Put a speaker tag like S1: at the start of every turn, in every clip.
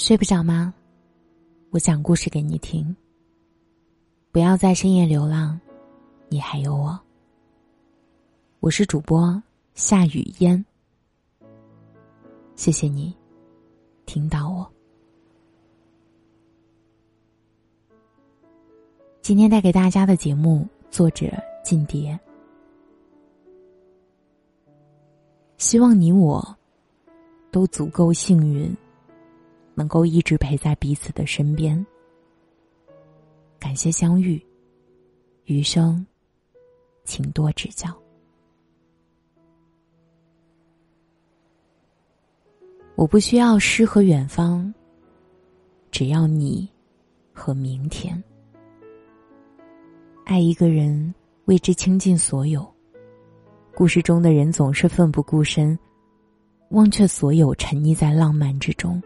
S1: 睡不着吗？我讲故事给你听。不要在深夜流浪，你还有我。我是主播夏雨嫣。谢谢你听到我。今天带给大家的节目，作者靳蝶。希望你我都足够幸运。能够一直陪在彼此的身边。感谢相遇，余生，请多指教。我不需要诗和远方，只要你和明天。爱一个人，为之倾尽所有。故事中的人总是奋不顾身，忘却所有，沉溺在浪漫之中。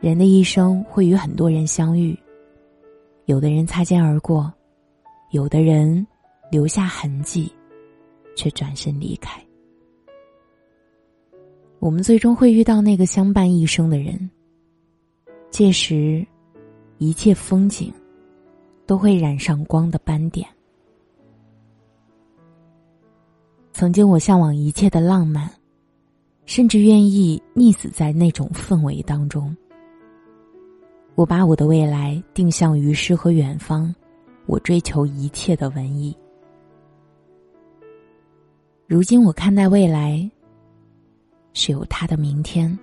S1: 人的一生会与很多人相遇，有的人擦肩而过，有的人留下痕迹，却转身离开。我们最终会遇到那个相伴一生的人，届时，一切风景都会染上光的斑点。曾经我向往一切的浪漫，甚至愿意溺死在那种氛围当中。我把我的未来定向于诗和远方，我追求一切的文艺。如今我看待未来，是有他的明天。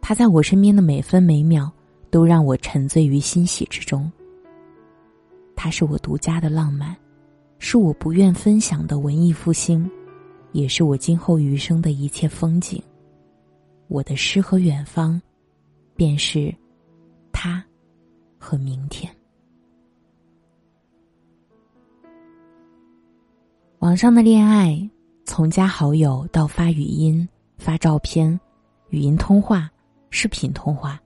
S1: 他在我身边的每分每秒，都让我沉醉于欣喜之中。他是我独家的浪漫，是我不愿分享的文艺复兴，也是我今后余生的一切风景。我的诗和远方，便是。他，和明天。网上的恋爱，从加好友到发语音、发照片、语音通话、视频通话，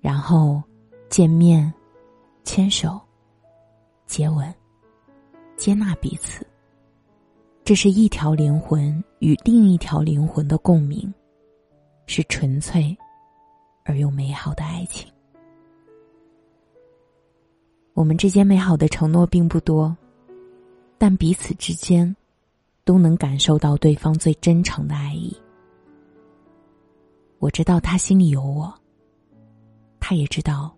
S1: 然后见面、牵手、接吻、接纳彼此。这是一条灵魂与另一条灵魂的共鸣，是纯粹而又美好的爱情。我们之间美好的承诺并不多，但彼此之间都能感受到对方最真诚的爱意。我知道他心里有我，他也知道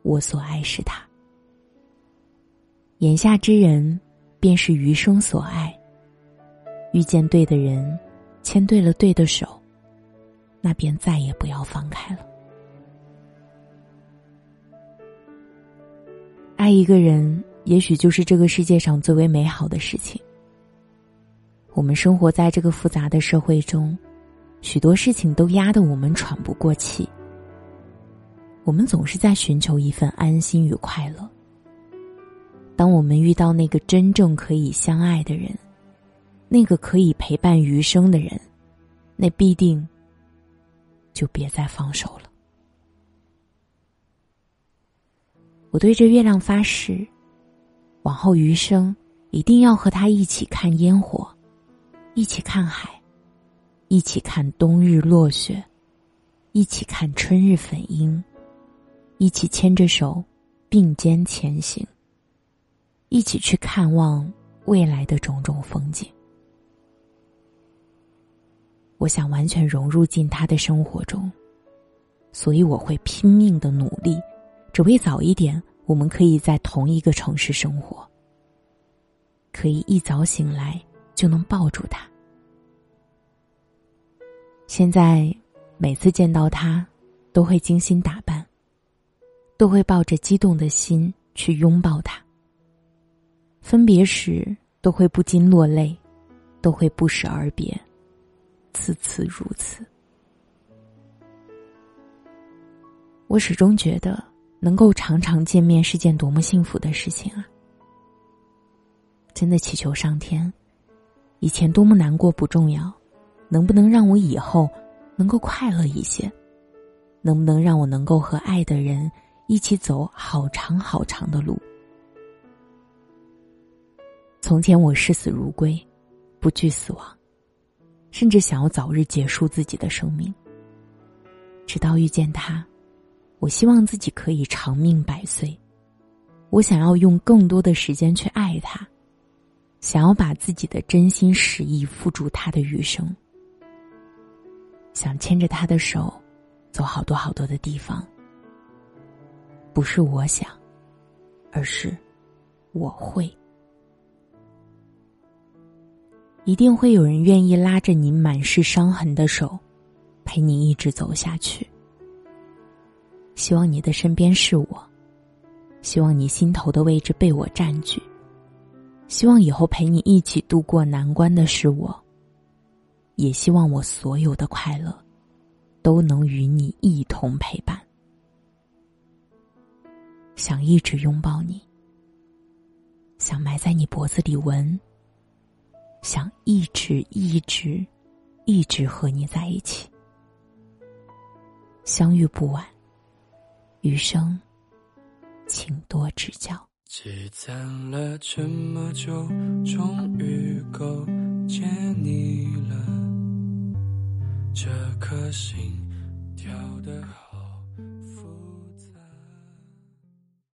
S1: 我所爱是他。眼下之人，便是余生所爱。遇见对的人，牵对了对的手，那便再也不要放开了。爱一个人，也许就是这个世界上最为美好的事情。我们生活在这个复杂的社会中，许多事情都压得我们喘不过气。我们总是在寻求一份安心与快乐。当我们遇到那个真正可以相爱的人，那个可以陪伴余生的人，那必定就别再放手了。我对着月亮发誓，往后余生一定要和他一起看烟火，一起看海，一起看冬日落雪，一起看春日粉樱，一起牵着手并肩前行，一起去看望未来的种种风景。我想完全融入进他的生活中，所以我会拼命的努力。只为早一点，我们可以在同一个城市生活，可以一早醒来就能抱住他。现在每次见到他，都会精心打扮，都会抱着激动的心去拥抱他。分别时都会不禁落泪，都会不舍而别，次次如此。我始终觉得。能够常常见面是件多么幸福的事情啊！真的祈求上天，以前多么难过不重要，能不能让我以后能够快乐一些？能不能让我能够和爱的人一起走好长好长的路？从前我视死如归，不惧死亡，甚至想要早日结束自己的生命。直到遇见他，我希望自己可以长命百岁。我想要用更多的时间去爱他，想要把自己的真心实意付诸他的余生。想牵着他的手，走好多好多的地方。不是我想，而是我会。一定会有人愿意拉着你满是伤痕的手，陪你一直走下去。希望你的身边是我。希望你心头的位置被我占据。希望以后陪你一起度过难关的是我。也希望我所有的快乐，都能与你一同陪伴。想一直拥抱你，想埋在你脖子里闻，想一直一直，一直和你在一起。相遇不晚，余生。请多指教。
S2: 积攒了这么久，终于够见你了。这颗心跳得好。